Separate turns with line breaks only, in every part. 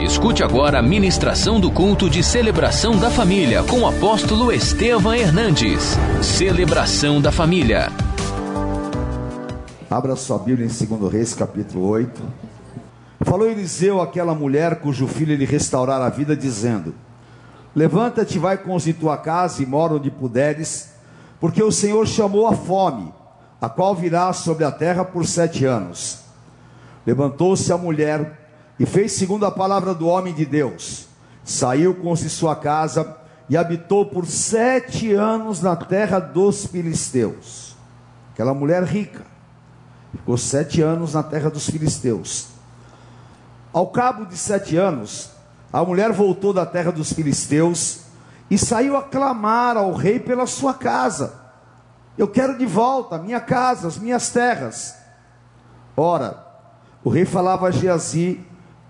Escute agora a ministração do culto de celebração da família com o apóstolo Estevam Hernandes. Celebração da família.
Abra sua Bíblia em 2 Reis, capítulo 8. Falou Eliseu àquela mulher cujo filho ele restaurara a vida, dizendo: Levanta-te, vai com os de tua casa e mora onde puderes, porque o Senhor chamou a fome, a qual virá sobre a terra por sete anos. Levantou-se a mulher e fez segundo a palavra do homem de Deus. Saiu com de sua casa e habitou por sete anos na terra dos filisteus. Aquela mulher rica ficou sete anos na terra dos filisteus. Ao cabo de sete anos, a mulher voltou da terra dos filisteus e saiu a clamar ao rei pela sua casa. Eu quero de volta minha casa, as minhas terras. Ora, o rei falava a Geazi,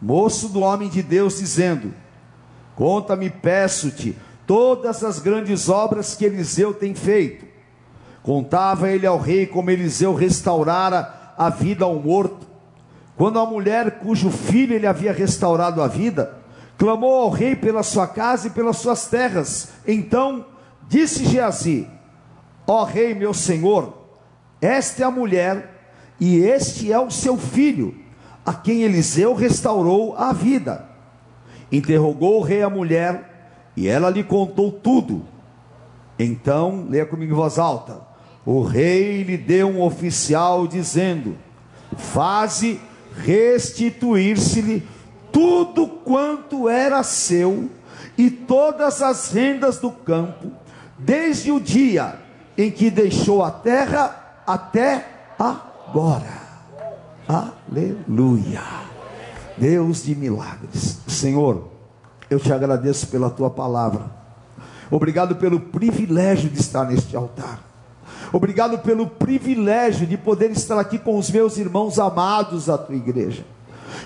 moço do homem de Deus, dizendo: Conta-me, peço-te, todas as grandes obras que Eliseu tem feito. Contava ele ao rei como Eliseu restaurara a vida ao morto. Quando a mulher cujo filho ele havia restaurado a vida, clamou ao rei pela sua casa e pelas suas terras. Então disse Geazi: Ó rei, meu senhor, esta é a mulher e este é o seu filho a quem Eliseu restaurou a vida. Interrogou o rei a mulher, e ela lhe contou tudo. Então, leia comigo em voz alta: o rei lhe deu um oficial, dizendo: Faze restituir-se-lhe tudo quanto era seu e todas as rendas do campo, desde o dia em que deixou a terra até agora. Aleluia. Deus de milagres. Senhor, eu te agradeço pela tua palavra. Obrigado pelo privilégio de estar neste altar. Obrigado pelo privilégio de poder estar aqui com os meus irmãos amados da tua igreja.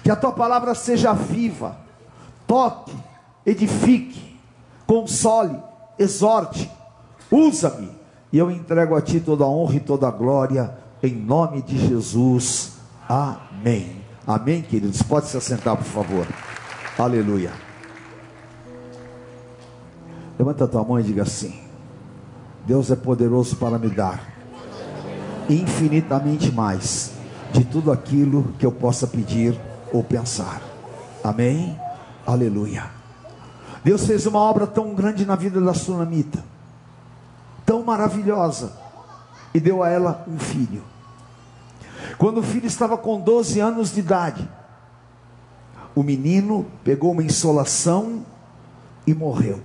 Que a tua palavra seja viva, toque, edifique, console, exorte, usa-me. E eu entrego a ti toda a honra e toda a glória, em nome de Jesus. Amém. Amém, queridos? Pode se assentar, por favor. Aleluia. Levanta a tua mão e diga assim: Deus é poderoso para me dar infinitamente mais de tudo aquilo que eu possa pedir ou pensar. Amém? Aleluia. Deus fez uma obra tão grande na vida da sunamita, tão maravilhosa, e deu a ela um filho. Quando o filho estava com 12 anos de idade, o menino pegou uma insolação e morreu.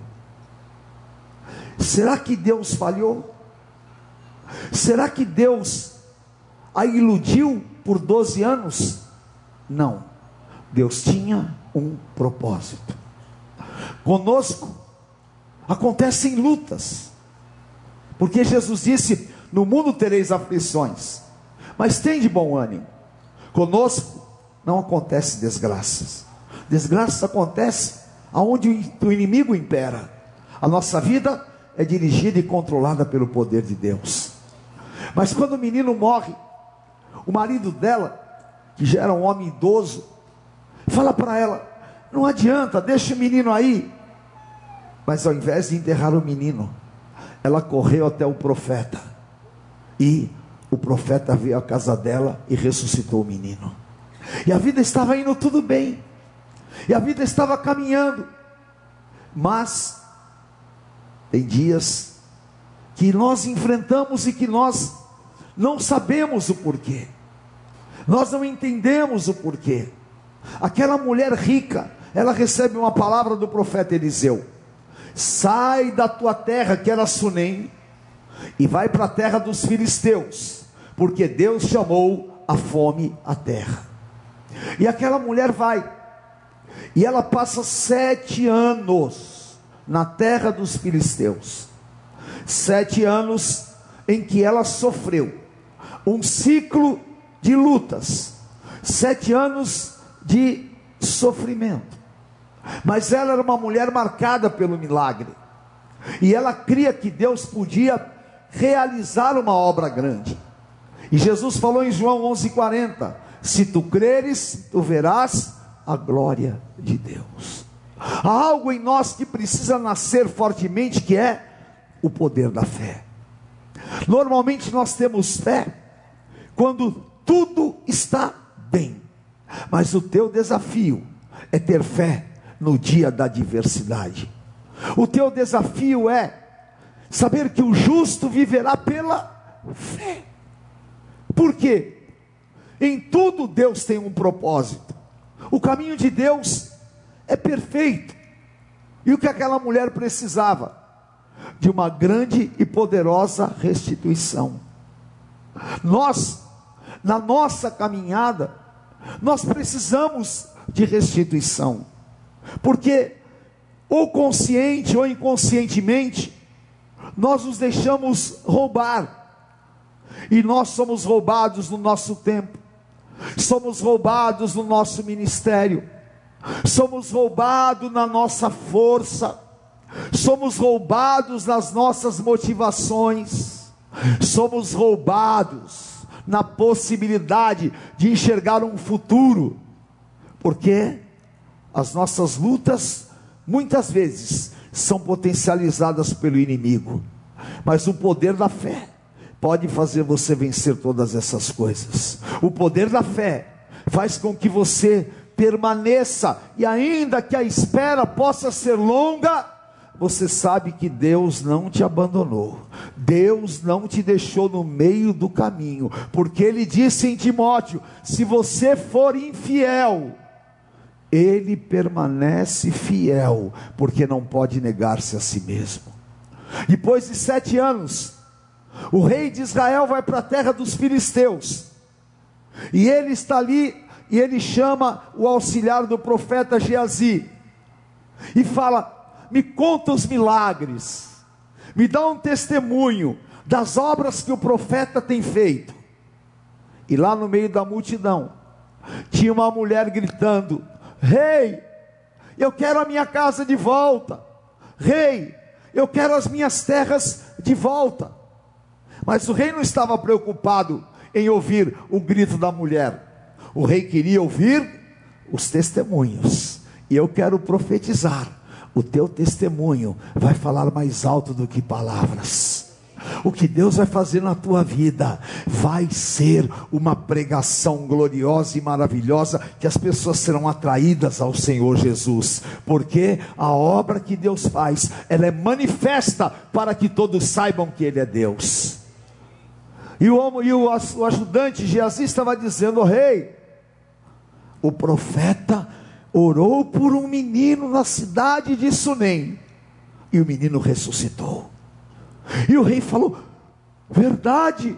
Será que Deus falhou? Será que Deus a iludiu por 12 anos? Não. Deus tinha um propósito. Conosco acontecem lutas. Porque Jesus disse: No mundo tereis aflições. Mas tem de bom ânimo. Conosco não acontece desgraças. Desgraças acontecem aonde o inimigo impera. A nossa vida é dirigida e controlada pelo poder de Deus. Mas quando o menino morre, o marido dela, que já era um homem idoso, fala para ela: não adianta, deixa o menino aí. Mas ao invés de enterrar o menino, ela correu até o profeta e o profeta veio à casa dela e ressuscitou o menino. E a vida estava indo tudo bem. E a vida estava caminhando. Mas tem dias que nós enfrentamos e que nós não sabemos o porquê. Nós não entendemos o porquê. Aquela mulher rica, ela recebe uma palavra do profeta Eliseu: Sai da tua terra, que era Sunem, e vai para a terra dos filisteus porque Deus chamou a fome à terra. E aquela mulher vai, e ela passa sete anos na terra dos filisteus, sete anos em que ela sofreu um ciclo de lutas, sete anos de sofrimento. Mas ela era uma mulher marcada pelo milagre, e ela cria que Deus podia realizar uma obra grande. E Jesus falou em João 11:40: Se tu creres, tu verás a glória de Deus. Há algo em nós que precisa nascer fortemente, que é o poder da fé. Normalmente nós temos fé quando tudo está bem, mas o teu desafio é ter fé no dia da adversidade. O teu desafio é saber que o justo viverá pela fé. Por quê? Em tudo Deus tem um propósito. O caminho de Deus é perfeito. E o que aquela mulher precisava? De uma grande e poderosa restituição. Nós, na nossa caminhada, nós precisamos de restituição. Porque, ou consciente ou inconscientemente, nós nos deixamos roubar. E nós somos roubados no nosso tempo, somos roubados no nosso ministério, somos roubados na nossa força, somos roubados nas nossas motivações, somos roubados na possibilidade de enxergar um futuro, porque as nossas lutas, muitas vezes, são potencializadas pelo inimigo, mas o poder da fé pode fazer você vencer todas essas coisas. O poder da fé faz com que você permaneça, e ainda que a espera possa ser longa, você sabe que Deus não te abandonou, Deus não te deixou no meio do caminho, porque Ele disse em Timóteo: se você for infiel, ele permanece fiel, porque não pode negar-se a si mesmo. Depois de sete anos, o rei de Israel vai para a terra dos filisteus, e ele está ali, e ele chama o auxiliar do profeta Geazi, e fala: Me conta os milagres, me dá um testemunho das obras que o profeta tem feito. E lá no meio da multidão, tinha uma mulher gritando: Rei, eu quero a minha casa de volta. Rei, eu quero as minhas terras de volta. Mas o rei não estava preocupado em ouvir o grito da mulher. O rei queria ouvir os testemunhos. E eu quero profetizar: o teu testemunho vai falar mais alto do que palavras. O que Deus vai fazer na tua vida vai ser uma pregação gloriosa e maravilhosa que as pessoas serão atraídas ao Senhor Jesus, porque a obra que Deus faz, ela é manifesta para que todos saibam que ele é Deus. E o, e o, o ajudante Geazi estava dizendo: oh, Rei, o profeta orou por um menino na cidade de Sunem, e o menino ressuscitou. E o rei falou: Verdade,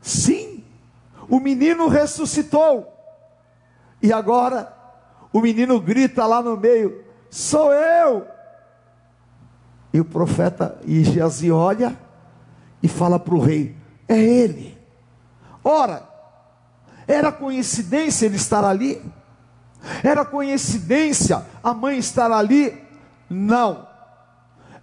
sim, o menino ressuscitou. E agora o menino grita lá no meio: Sou eu. E o profeta Geazi olha e fala para o rei: É ele. Ora, era coincidência ele estar ali? Era coincidência a mãe estar ali? Não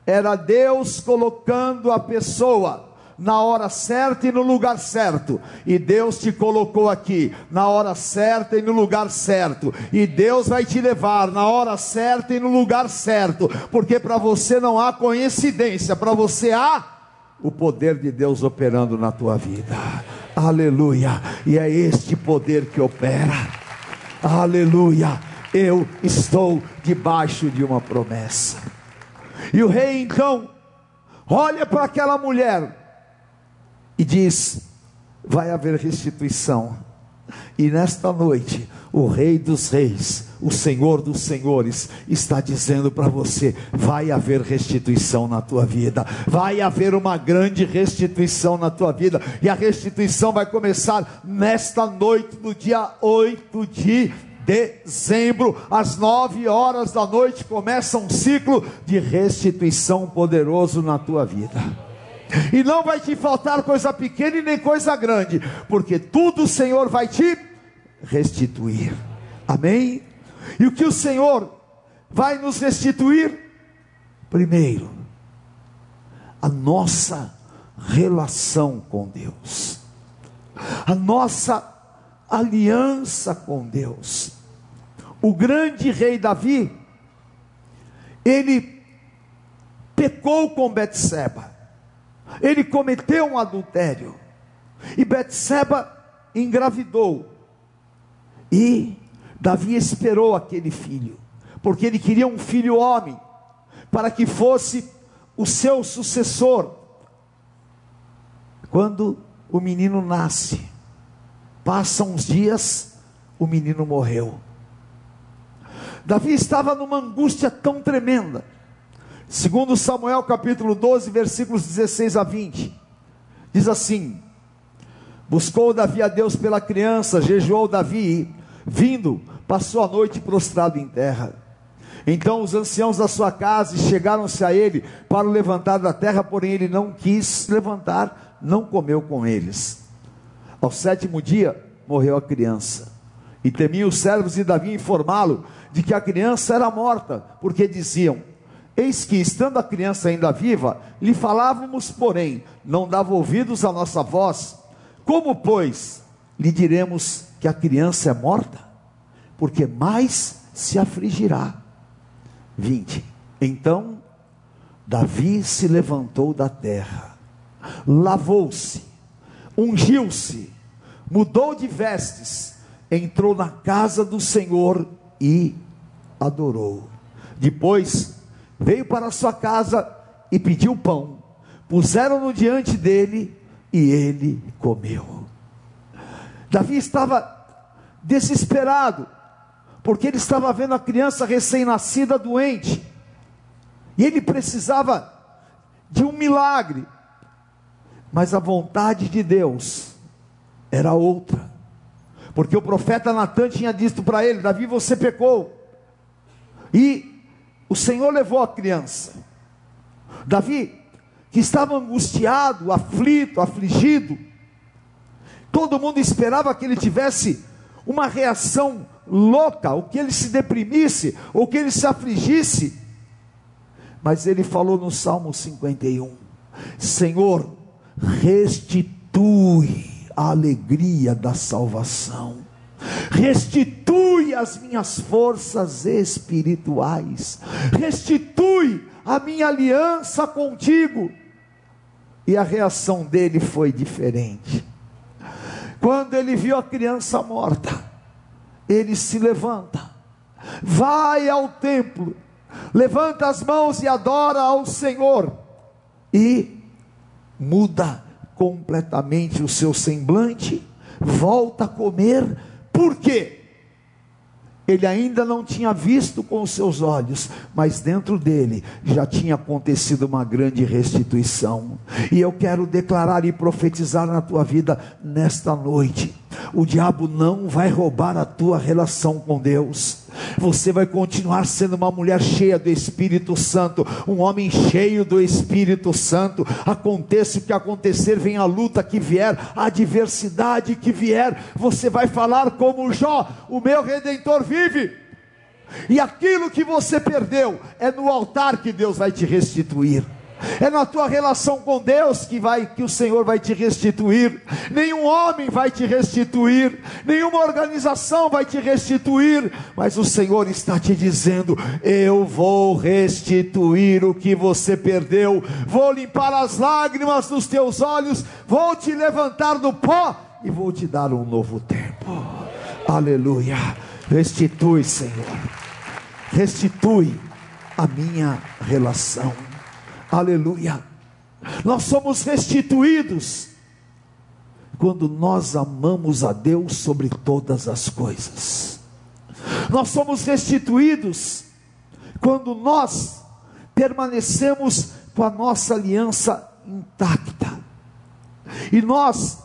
era Deus colocando a pessoa na hora certa e no lugar certo. E Deus te colocou aqui na hora certa e no lugar certo. E Deus vai te levar na hora certa e no lugar certo, porque para você não há coincidência, para você há o poder de Deus operando na tua vida. Aleluia! E é este poder que opera. Aleluia! Eu estou debaixo de uma promessa. E o rei então olha para aquela mulher e diz: vai haver restituição. E nesta noite, o Rei dos Reis, o Senhor dos Senhores, está dizendo para você: vai haver restituição na tua vida, vai haver uma grande restituição na tua vida, e a restituição vai começar nesta noite, no dia 8 de dezembro, às nove horas da noite, começa um ciclo de restituição poderoso na tua vida. E não vai te faltar coisa pequena e nem coisa grande, porque tudo o Senhor vai te restituir. Amém? E o que o Senhor vai nos restituir? Primeiro, a nossa relação com Deus, a nossa aliança com Deus. o grande rei Davi, ele pecou com Betseba. Ele cometeu um adultério. E Betseba engravidou. E Davi esperou aquele filho, porque ele queria um filho homem, para que fosse o seu sucessor. Quando o menino nasce, passam uns dias, o menino morreu. Davi estava numa angústia tão tremenda. Segundo Samuel capítulo 12, versículos 16 a 20. Diz assim: Buscou Davi a Deus pela criança, jejuou Davi, vindo, passou a noite prostrado em terra. Então os anciãos da sua casa chegaram-se a ele para o levantar da terra, porém ele não quis levantar, não comeu com eles. Ao sétimo dia morreu a criança. E temiam os servos de Davi informá-lo de que a criança era morta, porque diziam: Eis que, estando a criança ainda viva, lhe falávamos, porém, não dava ouvidos à nossa voz. Como, pois, lhe diremos que a criança é morta? Porque mais se afligirá. 20. Então, Davi se levantou da terra, lavou-se, ungiu-se, mudou de vestes, entrou na casa do Senhor e adorou. Depois veio para sua casa e pediu pão. Puseram-no diante dele e ele comeu. Davi estava desesperado, porque ele estava vendo a criança recém-nascida doente, e ele precisava de um milagre, mas a vontade de Deus era outra, porque o profeta Natan tinha dito para ele: Davi, você pecou, e o Senhor levou a criança. Davi, que estava angustiado, aflito, afligido, todo mundo esperava que ele tivesse uma reação louca, ou que ele se deprimisse, ou que ele se afligisse. Mas ele falou no Salmo 51: Senhor, restitui a alegria da salvação restitui as minhas forças espirituais, restitui a minha aliança contigo. E a reação dele foi diferente. Quando ele viu a criança morta, ele se levanta, vai ao templo, levanta as mãos e adora ao Senhor, e muda completamente o seu semblante, volta a comer por quê? Ele ainda não tinha visto com os seus olhos, mas dentro dele já tinha acontecido uma grande restituição. E eu quero declarar e profetizar na tua vida nesta noite: o diabo não vai roubar a tua relação com Deus você vai continuar sendo uma mulher cheia do Espírito Santo, um homem cheio do Espírito Santo. Aconteça o que acontecer, vem a luta que vier, a adversidade que vier, você vai falar como Jó: o meu redentor vive. E aquilo que você perdeu é no altar que Deus vai te restituir. É na tua relação com Deus que vai que o Senhor vai te restituir. Nenhum homem vai te restituir, nenhuma organização vai te restituir, mas o Senhor está te dizendo: eu vou restituir o que você perdeu. Vou limpar as lágrimas dos teus olhos, vou te levantar do pó e vou te dar um novo tempo. Aleluia. Restitui, Senhor. Restitui a minha relação Aleluia. Nós somos restituídos quando nós amamos a Deus sobre todas as coisas. Nós somos restituídos quando nós permanecemos com a nossa aliança intacta. E nós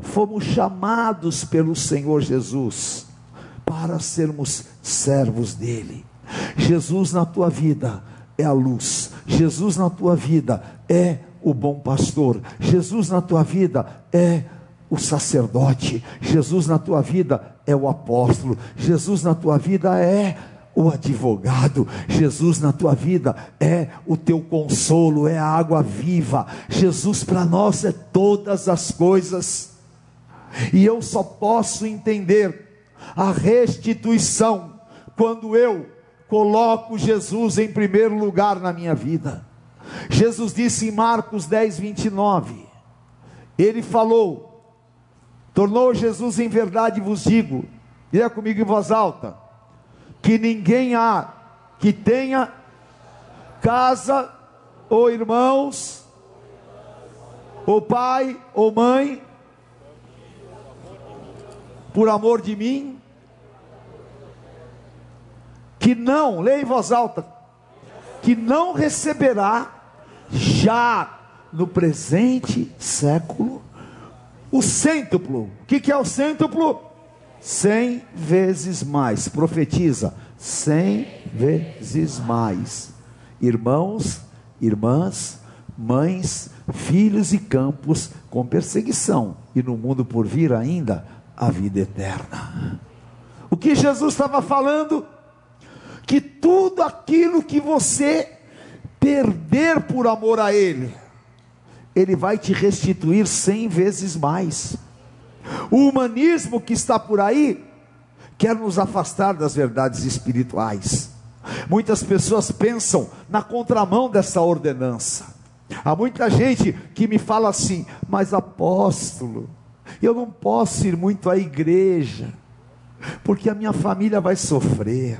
fomos chamados pelo Senhor Jesus para sermos servos dele. Jesus na tua vida é a luz. Jesus na tua vida é o bom pastor. Jesus na tua vida é o sacerdote. Jesus na tua vida é o apóstolo. Jesus na tua vida é o advogado. Jesus na tua vida é o teu consolo, é a água viva. Jesus para nós é todas as coisas. E eu só posso entender a restituição quando eu coloco Jesus em primeiro lugar na minha vida. Jesus disse em Marcos 10, 29, ele falou, tornou Jesus em verdade, vos digo, diga comigo em voz alta, que ninguém há que tenha casa ou irmãos, ou pai ou mãe, por amor de mim, que não, leia em voz alta, que não receberá já no presente século o cêntuplo. O que, que é o cêntuplo? Cem vezes mais. Profetiza, cem vezes mais. Irmãos, irmãs, mães, filhos e campos com perseguição, e no mundo por vir ainda a vida eterna. O que Jesus estava falando? Que tudo aquilo que você perder por amor a Ele, Ele vai te restituir cem vezes mais. O humanismo que está por aí quer nos afastar das verdades espirituais. Muitas pessoas pensam na contramão dessa ordenança. Há muita gente que me fala assim, mas apóstolo, eu não posso ir muito à igreja, porque a minha família vai sofrer.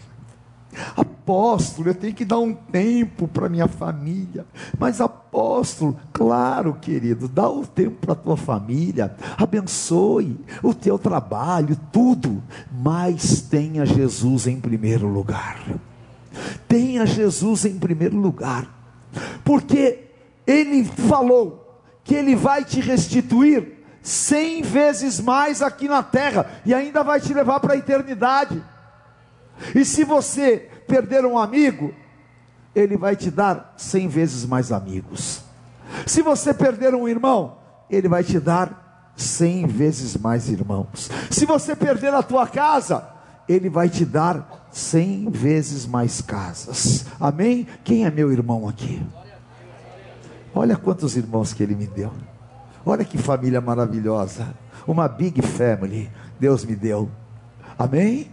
Apóstolo, eu tenho que dar um tempo para minha família. Mas apóstolo, claro, querido, dá o tempo para a tua família, abençoe o teu trabalho, tudo, mas tenha Jesus em primeiro lugar. Tenha Jesus em primeiro lugar. Porque ele falou que ele vai te restituir cem vezes mais aqui na terra e ainda vai te levar para a eternidade. E se você perder um amigo, ele vai te dar cem vezes mais amigos. Se você perder um irmão, ele vai te dar cem vezes mais irmãos. Se você perder a tua casa, ele vai te dar cem vezes mais casas. Amém? Quem é meu irmão aqui? Olha quantos irmãos que ele me deu. Olha que família maravilhosa. Uma big family Deus me deu. Amém?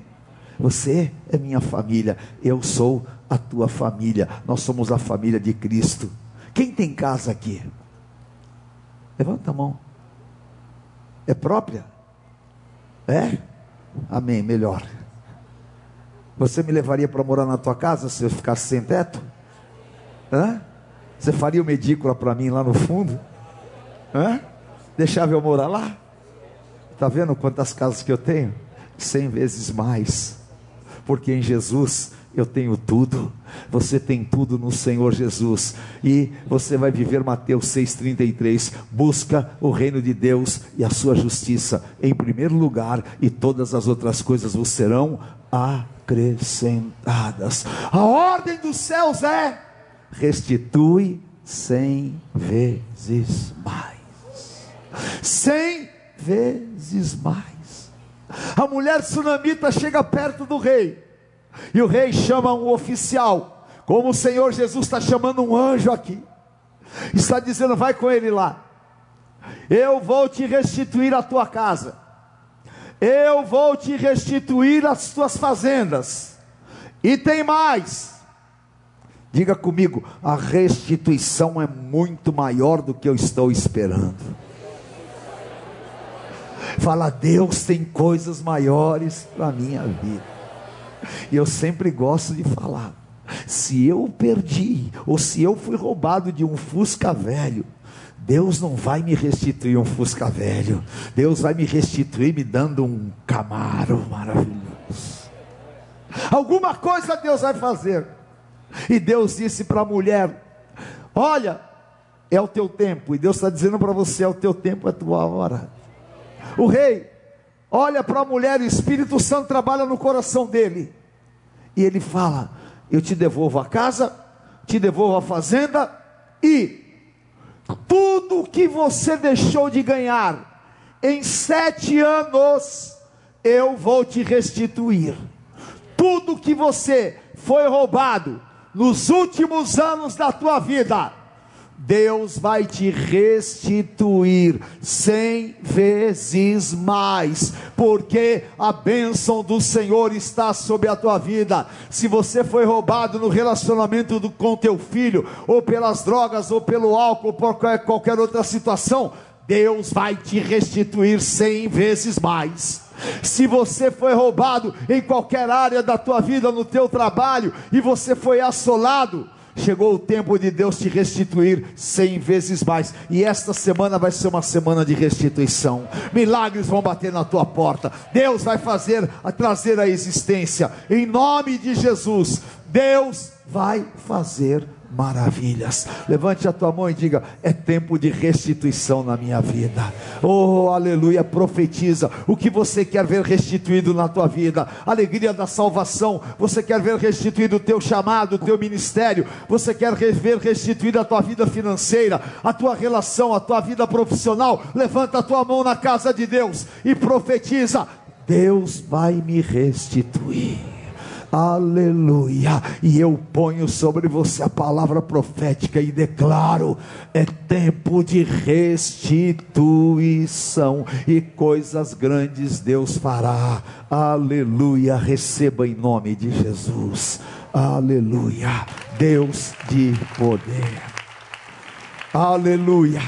Você é minha família, eu sou a tua família. Nós somos a família de Cristo. Quem tem casa aqui? Levanta a mão. É própria? É? Amém, melhor. Você me levaria para morar na tua casa se eu ficasse sem teto? Hã? Você faria uma edícula para mim lá no fundo? Hã? Deixava eu morar lá? Está vendo quantas casas que eu tenho? Cem vezes mais. Porque em Jesus eu tenho tudo. Você tem tudo no Senhor Jesus. E você vai viver Mateus 6,33. Busca o reino de Deus e a sua justiça em primeiro lugar, e todas as outras coisas vos serão acrescentadas. A ordem dos céus é restitui cem vezes mais. Cem vezes mais. A mulher sunamita chega perto do rei, e o rei chama um oficial, como o Senhor Jesus está chamando um anjo aqui, está dizendo: vai com ele lá, eu vou te restituir a tua casa, eu vou te restituir as tuas fazendas, e tem mais, Diga comigo, a restituição é muito maior do que eu estou esperando. Fala, Deus tem coisas maiores para a minha vida. E eu sempre gosto de falar: se eu perdi, ou se eu fui roubado de um Fusca velho, Deus não vai me restituir um Fusca velho, Deus vai me restituir me dando um Camaro maravilhoso. Alguma coisa Deus vai fazer. E Deus disse para a mulher: Olha, é o teu tempo. E Deus está dizendo para você: é o teu tempo, é a tua hora. O rei olha para a mulher, o Espírito Santo trabalha no coração dele. E ele fala: Eu te devolvo a casa, te devolvo a fazenda e tudo que você deixou de ganhar em sete anos, eu vou te restituir. Tudo que você foi roubado nos últimos anos da tua vida, Deus vai te restituir cem vezes mais, porque a bênção do Senhor está sobre a tua vida. Se você foi roubado no relacionamento do, com teu filho, ou pelas drogas, ou pelo álcool, ou por qualquer outra situação, Deus vai te restituir cem vezes mais. Se você foi roubado em qualquer área da tua vida, no teu trabalho, e você foi assolado, chegou o tempo de Deus te restituir cem vezes mais. E esta semana vai ser uma semana de restituição. Milagres vão bater na tua porta. Deus vai fazer, trazer a existência. Em nome de Jesus, Deus vai fazer maravilhas. Levante a tua mão e diga: é tempo de restituição na minha vida. Oh, aleluia! Profetiza o que você quer ver restituído na tua vida. Alegria da salvação. Você quer ver restituído o teu chamado, o teu ministério. Você quer ver restituída a tua vida financeira, a tua relação, a tua vida profissional. Levanta a tua mão na casa de Deus e profetiza: Deus vai me restituir. Aleluia. E eu ponho sobre você a palavra profética e declaro: é tempo de restituição e coisas grandes Deus fará. Aleluia. Receba em nome de Jesus. Aleluia. Deus de poder. Aleluia.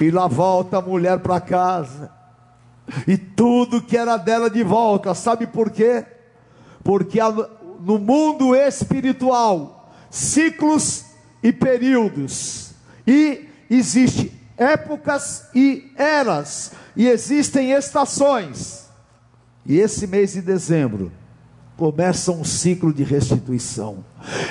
E lá volta a mulher para casa. E tudo que era dela de volta, sabe por quê? Porque no mundo espiritual, ciclos e períodos, e existe épocas e eras, e existem estações. E esse mês de dezembro começa um ciclo de restituição.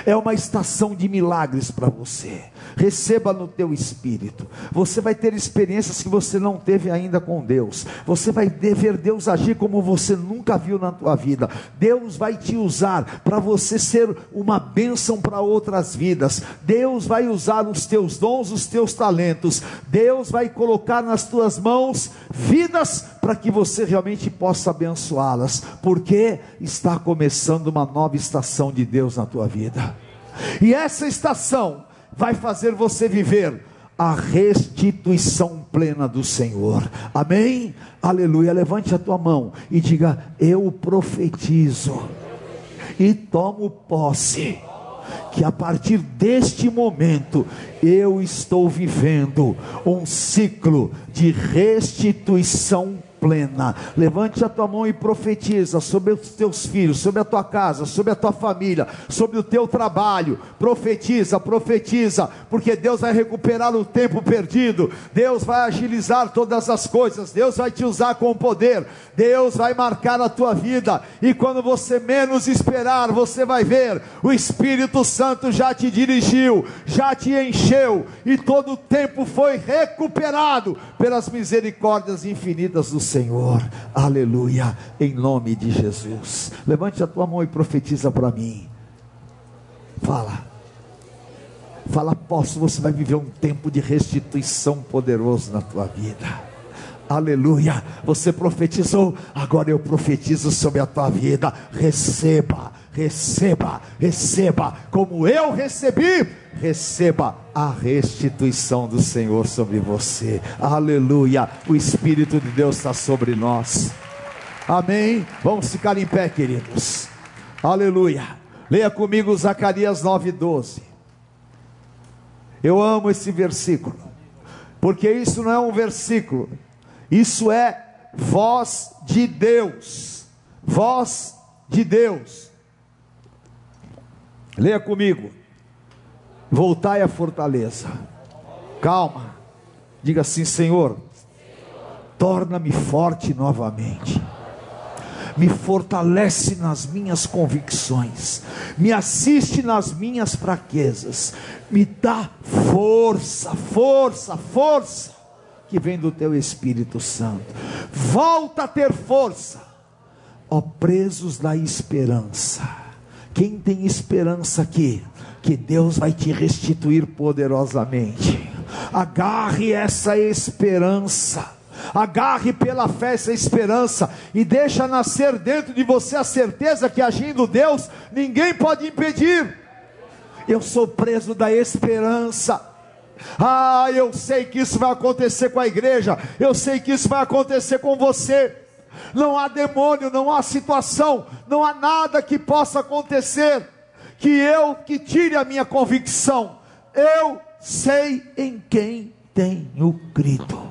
É uma estação de milagres para você. Receba no teu espírito. Você vai ter experiências que você não teve ainda com Deus. Você vai ver Deus agir como você nunca viu na tua vida. Deus vai te usar para você ser uma bênção para outras vidas. Deus vai usar os teus dons, os teus talentos. Deus vai colocar nas tuas mãos vidas para que você realmente possa abençoá-las, porque está começando uma nova estação de Deus na tua vida vida. E essa estação vai fazer você viver a restituição plena do Senhor. Amém? Aleluia. Levante a tua mão e diga: Eu profetizo e tomo posse que a partir deste momento eu estou vivendo um ciclo de restituição plena. Levante a tua mão e profetiza sobre os teus filhos, sobre a tua casa, sobre a tua família, sobre o teu trabalho. Profetiza, profetiza, porque Deus vai recuperar o tempo perdido. Deus vai agilizar todas as coisas. Deus vai te usar com poder. Deus vai marcar a tua vida. E quando você menos esperar, você vai ver o Espírito Santo já te dirigiu, já te encheu e todo o tempo foi recuperado pelas misericórdias infinitas do Senhor, aleluia, em nome de Jesus. Levante a tua mão e profetiza para mim. Fala, fala, posso, você vai viver um tempo de restituição poderoso na tua vida. Aleluia, você profetizou, agora eu profetizo sobre a tua vida. Receba, receba, receba, como eu recebi, receba a restituição do Senhor sobre você. Aleluia. O Espírito de Deus está sobre nós. Amém. Vamos ficar em pé, queridos. Aleluia. Leia comigo Zacarias 9:12. Eu amo esse versículo, porque isso não é um versículo, isso é voz de Deus. Voz de Deus. Leia comigo. Voltai à fortaleza. Calma. Diga assim, Senhor, torna-me forte novamente. Me fortalece nas minhas convicções, me assiste nas minhas fraquezas, me dá força, força, força que vem do teu Espírito Santo. Volta a ter força, ó presos da esperança. Quem tem esperança aqui? que Deus vai te restituir poderosamente. Agarre essa esperança. Agarre pela fé essa esperança e deixa nascer dentro de você a certeza que agindo Deus, ninguém pode impedir. Eu sou preso da esperança. Ah, eu sei que isso vai acontecer com a igreja, eu sei que isso vai acontecer com você. Não há demônio, não há situação, não há nada que possa acontecer que eu que tire a minha convicção. Eu sei em quem tenho crido.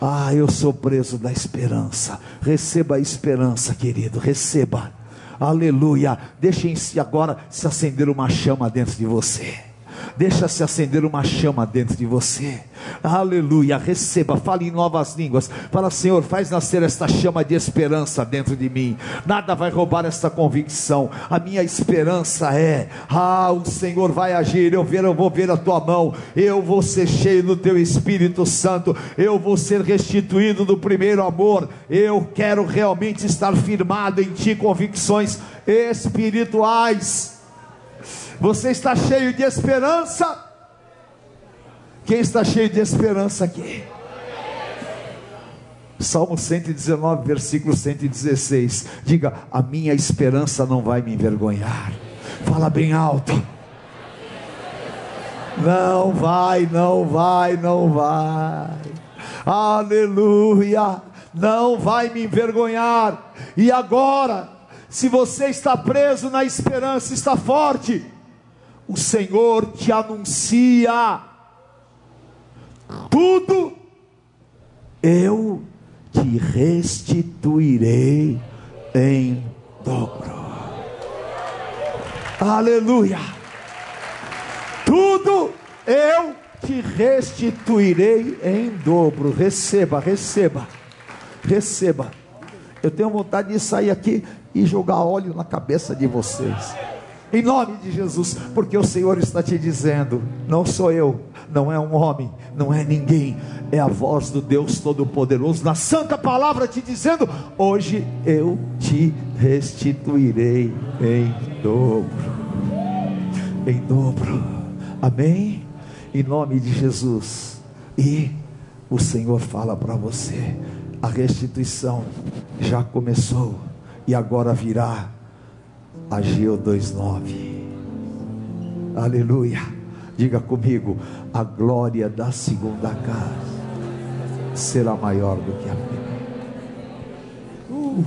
Ah, eu sou preso da esperança. Receba a esperança, querido, receba. Aleluia. Deixem-se agora se acender uma chama dentro de você. Deixa se acender uma chama dentro de você. Aleluia. Receba, fale em novas línguas. Fala, Senhor, faz nascer esta chama de esperança dentro de mim. Nada vai roubar esta convicção. A minha esperança é: ah, o Senhor vai agir. Eu ver, eu vou ver a tua mão. Eu vou ser cheio do teu Espírito Santo. Eu vou ser restituído do primeiro amor. Eu quero realmente estar firmado em ti convicções espirituais. Você está cheio de esperança? Quem está cheio de esperança aqui? Salmo 119, versículo 116. Diga: A minha esperança não vai me envergonhar. Fala bem alto. Não vai, não vai, não vai. Aleluia. Não vai me envergonhar. E agora, se você está preso na esperança, está forte o Senhor te anuncia tudo, eu te restituirei em dobro. Aleluia! Tudo eu te restituirei em dobro. Receba, receba, receba. Eu tenho vontade de sair aqui e jogar óleo na cabeça de vocês em nome de Jesus, porque o Senhor está te dizendo: não sou eu, não é um homem, não é ninguém, é a voz do Deus Todo-Poderoso, na Santa Palavra te dizendo: hoje eu te restituirei em dobro, em dobro, amém? Em nome de Jesus, e o Senhor fala para você: a restituição já começou e agora virá Ageu 2:9. Aleluia. Diga comigo, a glória da segunda casa será maior do que a primeira. Uh.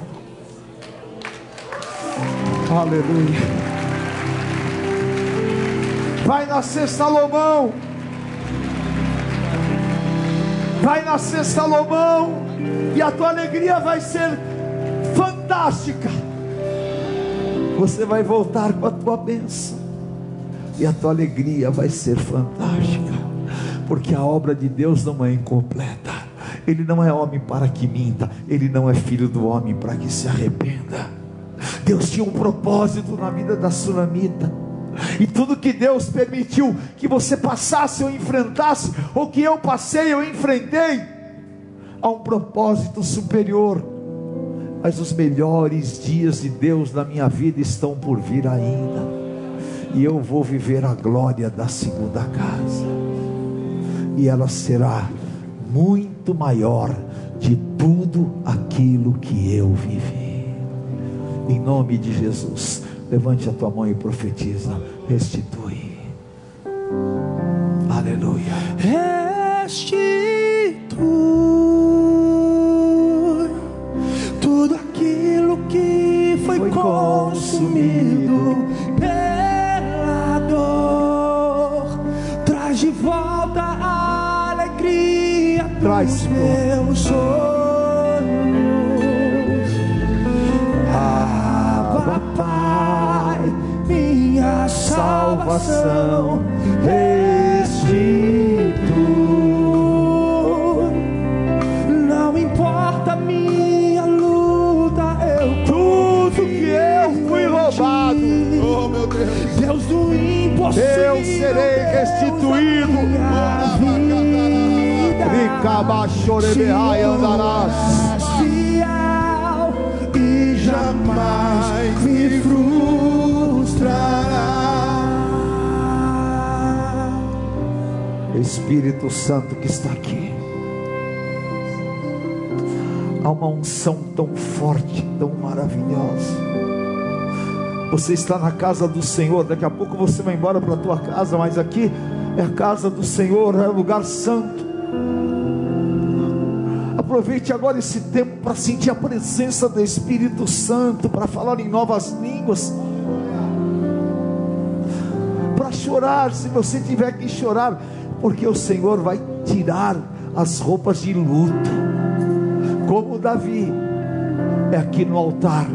Aleluia. Vai nascer Salomão. Vai nascer Salomão. E a tua alegria vai ser fantástica você vai voltar com a tua bênção, e a tua alegria vai ser fantástica, porque a obra de Deus não é incompleta. Ele não é homem para que minta, ele não é filho do homem para que se arrependa. Deus tinha um propósito na vida da sunamita. E tudo que Deus permitiu que você passasse ou enfrentasse, ou que eu passei ou enfrentei, há um propósito superior mas os melhores dias de Deus na minha vida estão por vir ainda, e eu vou viver a glória da segunda casa, e ela será muito maior de tudo aquilo que eu vivi, em nome de Jesus. Levante a tua mão e profetiza: restitui. Aleluia.
Restitui. Alegria
Traz,
meus sonhos. Abba, Pai, minha salvação.
Ricabachorebeai andarás.
Fiel e jamais me frustrará.
Espírito Santo que está aqui. Há uma unção tão forte, tão maravilhosa você está na casa do Senhor, daqui a pouco você vai embora para a tua casa, mas aqui é a casa do Senhor, é o lugar santo. Aproveite agora esse tempo para sentir a presença do Espírito Santo, para falar em novas línguas, para chorar, se você tiver que chorar, porque o Senhor vai tirar as roupas de luto, como Davi, é aqui no altar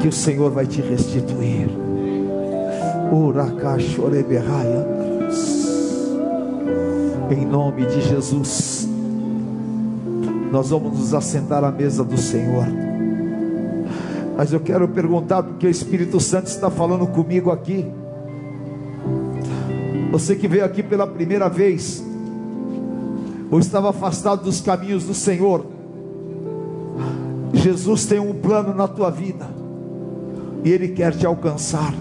que o Senhor vai te restituir. Em nome de Jesus, nós vamos nos assentar à mesa do Senhor. Mas eu quero perguntar, porque o Espírito Santo está falando comigo aqui. Você que veio aqui pela primeira vez, ou estava afastado dos caminhos do Senhor, Jesus tem um plano na tua vida, e Ele quer te alcançar.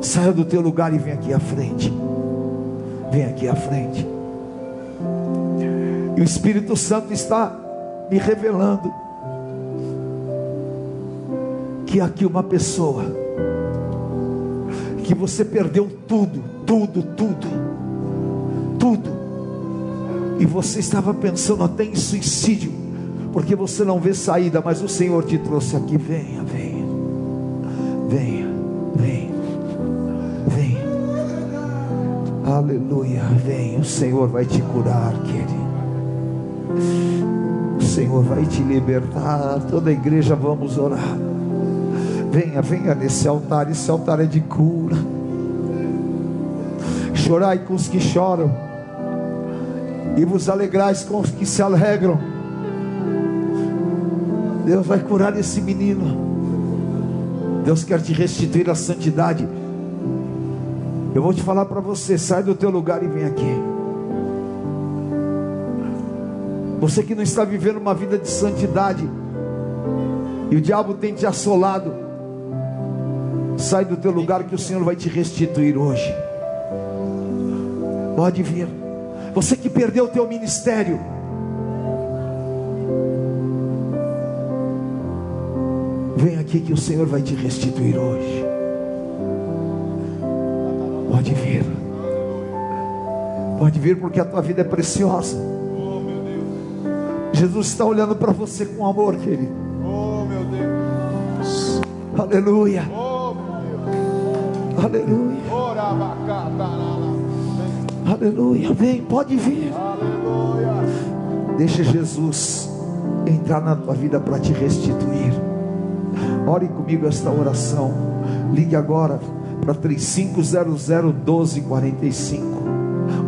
Saia do teu lugar e vem aqui à frente. Vem aqui à frente. E o Espírito Santo está me revelando que aqui uma pessoa que você perdeu tudo, tudo, tudo, tudo, e você estava pensando até em suicídio, porque você não vê saída, mas o Senhor te trouxe aqui. Venha, venha, venha, venha, venha, aleluia, vem, o Senhor vai te curar, querido. O Senhor vai te libertar. Toda a igreja vamos orar. Venha, venha nesse altar. Esse altar é de cura. Chorai com os que choram, e vos alegrais com os que se alegram. Deus vai curar esse menino. Deus quer te restituir a santidade. Eu vou te falar para você: sai do teu lugar e vem aqui. Você que não está vivendo uma vida de santidade, e o diabo tem te assolado, sai do teu lugar que o Senhor vai te restituir hoje. Pode vir. Você que perdeu o teu ministério, vem aqui que o Senhor vai te restituir hoje. Pode vir. Pode vir porque a tua vida é preciosa. Jesus está olhando para você com amor, querido.
Oh, meu Deus.
Aleluia.
Oh, meu Deus.
Aleluia.
Bacatarala.
Aleluia. Vem, pode vir.
Aleluia.
Deixa Jesus entrar na tua vida para te restituir. Ore comigo esta oração. Ligue agora para 3500 1245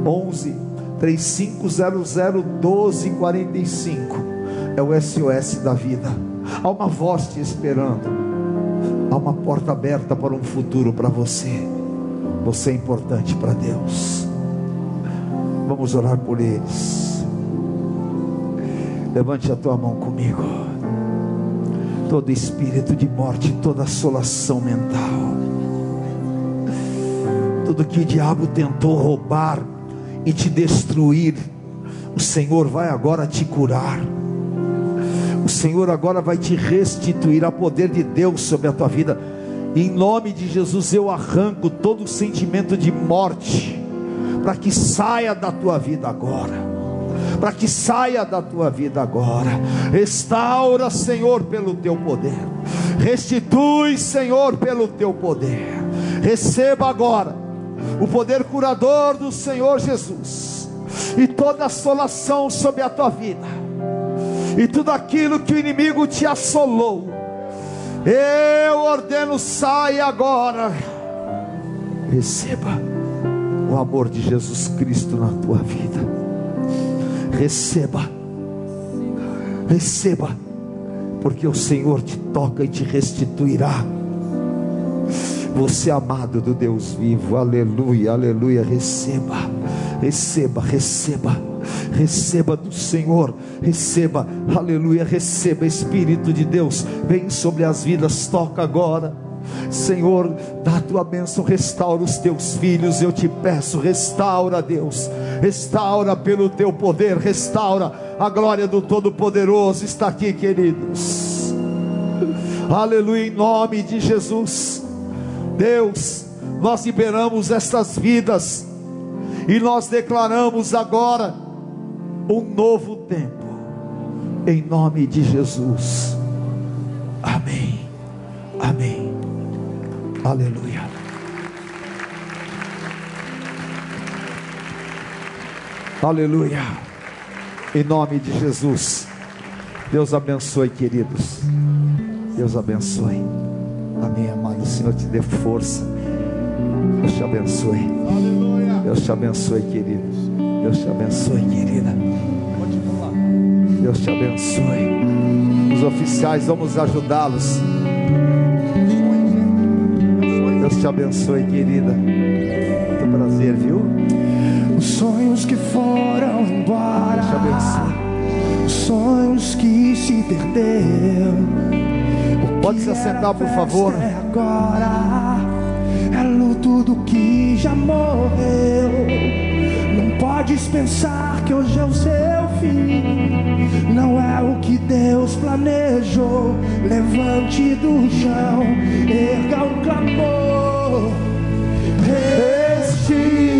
11 3500 1245 é o SOS da vida. Há uma voz te esperando. Há uma porta aberta para um futuro para você. Você é importante para Deus. Vamos orar por eles. Levante a tua mão comigo. Todo espírito de morte, toda assolação mental, tudo que o diabo tentou roubar e te destruir, o Senhor vai agora te curar. O Senhor agora vai te restituir a poder de Deus sobre a tua vida. Em nome de Jesus eu arranco todo sentimento de morte para que saia da tua vida agora para que saia da tua vida agora. Restaura, Senhor, pelo teu poder. Restitui, Senhor, pelo teu poder. Receba agora o poder curador do Senhor Jesus. E toda assolação sobre a tua vida. E tudo aquilo que o inimigo te assolou. Eu ordeno, saia agora. Receba o amor de Jesus Cristo na tua vida receba, receba, porque o Senhor te toca e te restituirá. Você é amado do Deus vivo, aleluia, aleluia. Receba, receba, receba, receba do Senhor, receba, aleluia. Receba, Espírito de Deus, vem sobre as vidas, toca agora. Senhor, dá tua bênção, restaura os teus filhos, eu te peço, restaura, Deus, restaura pelo teu poder, restaura a glória do Todo-Poderoso está aqui, queridos. Aleluia, em nome de Jesus. Deus, nós liberamos estas vidas e nós declaramos agora um novo tempo, em nome de Jesus. Amém. Amém. Aleluia. Aleluia. Em nome de Jesus. Deus abençoe, queridos. Deus abençoe. Amém, amado. O Senhor te dê força. Deus te abençoe.
Aleluia.
Deus te abençoe, queridos. Deus te abençoe, querida. Deus te abençoe. Os oficiais, vamos ajudá-los. Deus te abençoe, querida. Muito prazer, viu?
Os sonhos que foram embora,
Deus te abençoe.
os sonhos que se perdeu.
Pode se assentar, por favor.
é agora é luto do que já morreu. Não podes pensar que hoje é o seu fim. Não é o que Deus planejou. Levante do chão, erga um clamor. Restitui.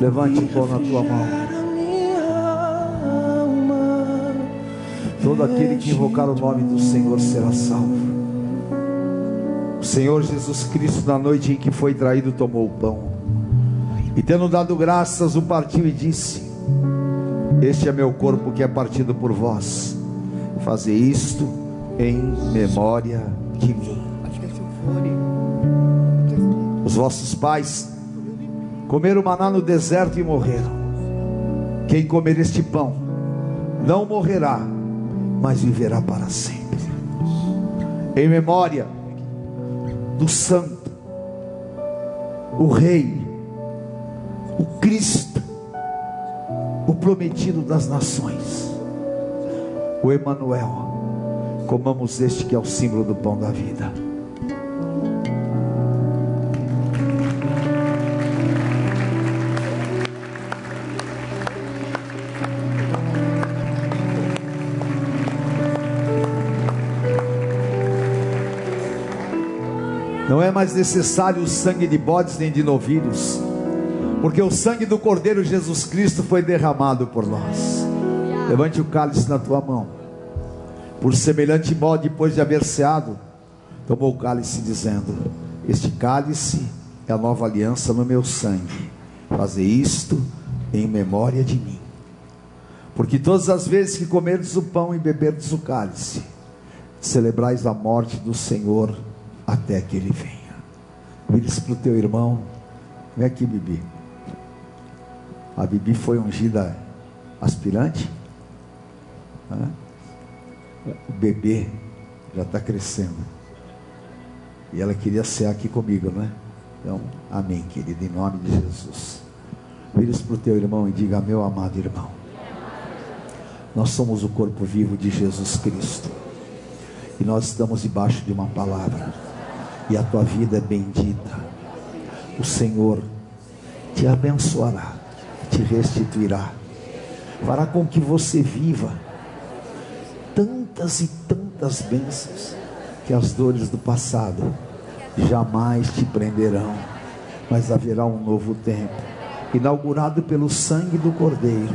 Levante o
pão na tua mão. Todo aquele que invocar o nome do Senhor será salvo. O Senhor Jesus Cristo, na noite em que foi traído, tomou o pão e, tendo dado graças, o partiu e disse: Este é meu corpo que é partido por vós. Fazer isto em memória de mim. Os vossos pais comeram maná no deserto e morreram. Quem comer este pão não morrerá, mas viverá para sempre. Em memória do Santo, o Rei, o Cristo, o prometido das nações, o Emanuel. Comamos este que é o símbolo do pão da vida. Não é mais necessário o sangue de bodes nem de novilhos, porque o sangue do Cordeiro Jesus Cristo foi derramado por nós. Levante o cálice na tua mão. Por semelhante modo, depois de haver ceado, tomou o cálice, dizendo: Este cálice é a nova aliança no meu sangue. Fazer isto em memória de mim. Porque todas as vezes que comerdes o pão e beberdes o cálice, celebrais a morte do Senhor até que ele venha. Vire-se para o teu irmão. Vem aqui, Bibi. A Bibi foi ungida aspirante. Hã? O bebê já está crescendo. E ela queria ser aqui comigo, não é? Então, amém, querido, em nome de Jesus. Vire-se para o teu irmão e diga: Meu amado irmão, nós somos o corpo vivo de Jesus Cristo. E nós estamos debaixo de uma palavra e a tua vida é bendita. O Senhor te abençoará, te restituirá, fará com que você viva tantas e tantas bênçãos que as dores do passado jamais te prenderão, mas haverá um novo tempo, inaugurado pelo sangue do Cordeiro,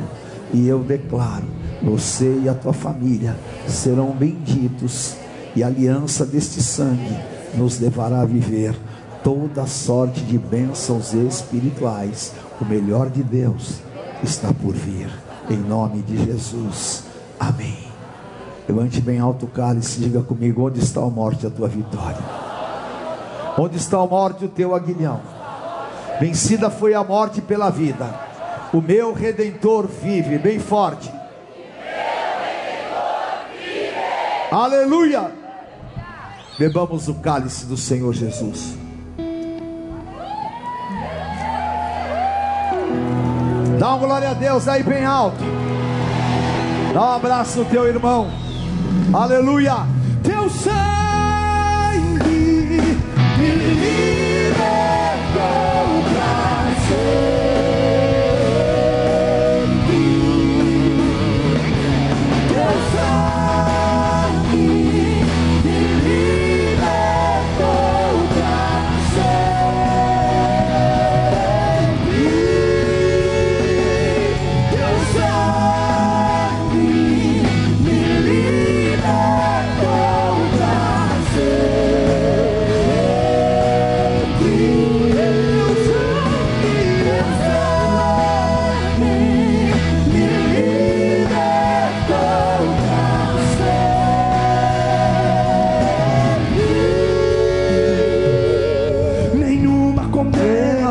e eu declaro: você e a tua família serão benditos, e a aliança deste sangue nos levará a viver toda sorte de bênçãos espirituais. O melhor de Deus está por vir, em nome de Jesus. Amém. Levante bem alto o cálice e diga comigo: onde está a morte, a tua vitória? Onde está a morte, o teu aguilhão? Vencida foi a morte pela vida. O meu redentor vive, bem forte. Aleluia! Bebamos o cálice do Senhor Jesus. Dá uma glória a Deus aí bem alto. Dá um abraço no teu irmão. Aleluia.
Teu sangue me libertou pra sempre.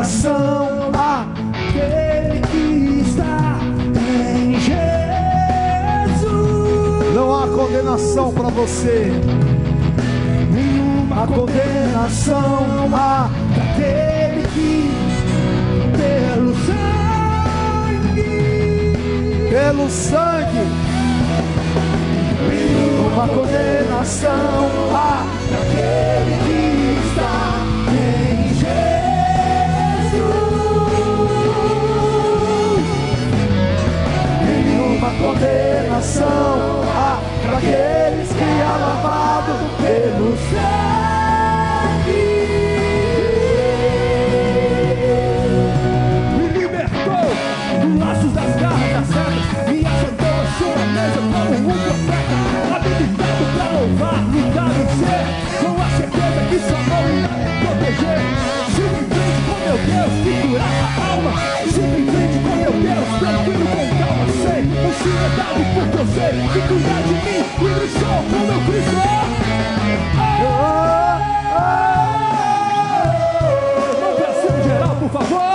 Condenação àquele que está em Jesus.
Não há condenação para você.
Nenhuma condenação há daquele que pelo sangue,
Pelo sangue.
nenhuma condenação há daquele condenação há para aqueles que há lavado pelo sangue. Me libertou dos laços das garras das setas, me assentou à sua mesa como um profeta, habilitado para louvar, lutar, vencer, com a certeza que sua mão irá me proteger. Siga em frente com meu Deus, Ansiedade eu sei que cuidar de mim, livre sou com meu Cristo. Mão pra cima geral, por favor.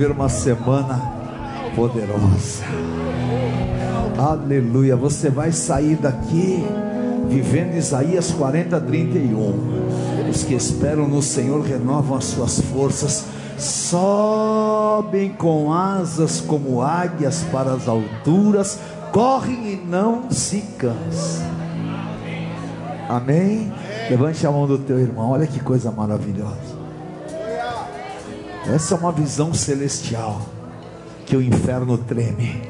Viver uma semana poderosa. Aleluia. Você vai sair daqui vivendo Isaías 40, 31. Os que esperam no Senhor renovam as suas forças, sobem com asas como águias para as alturas, correm e não se cansam. Amém? Levante a mão do teu irmão, olha que coisa maravilhosa. Essa é uma visão celestial que o inferno treme.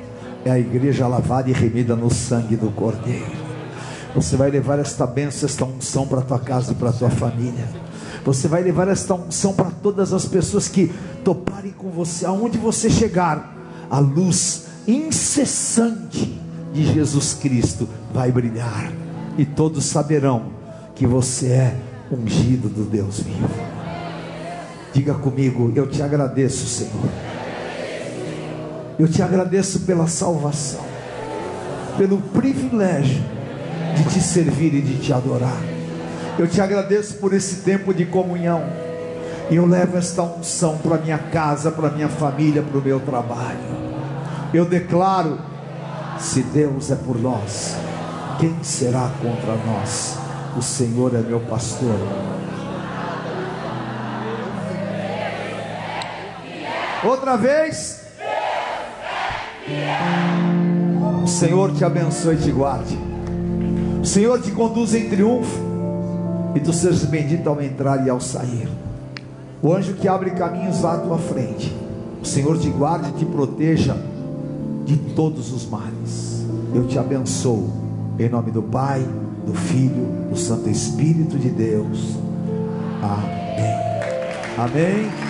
É a igreja lavada e remida no sangue do Cordeiro. Você vai levar esta bênção, esta unção para tua casa e para tua família. Você vai levar esta unção para todas as pessoas que toparem com você, aonde você chegar, a luz incessante de Jesus Cristo vai brilhar e todos saberão que você é ungido do Deus vivo. Diga comigo, eu te agradeço, Senhor. Eu te agradeço pela salvação, pelo privilégio de te servir e de te adorar. Eu te agradeço por esse tempo de comunhão. E eu levo esta unção para minha casa, para minha família, para o meu trabalho. Eu declaro: se Deus é por nós, quem será contra nós? O Senhor é meu pastor. Outra vez. O Senhor te abençoe e te guarde. O Senhor te conduz em triunfo. E tu sejas bendito ao entrar e ao sair. O anjo que abre caminhos vá à tua frente. O Senhor te guarde e te proteja de todos os males. Eu te abençoo. Em nome do Pai, do Filho, do Santo Espírito de Deus. Amém. Amém.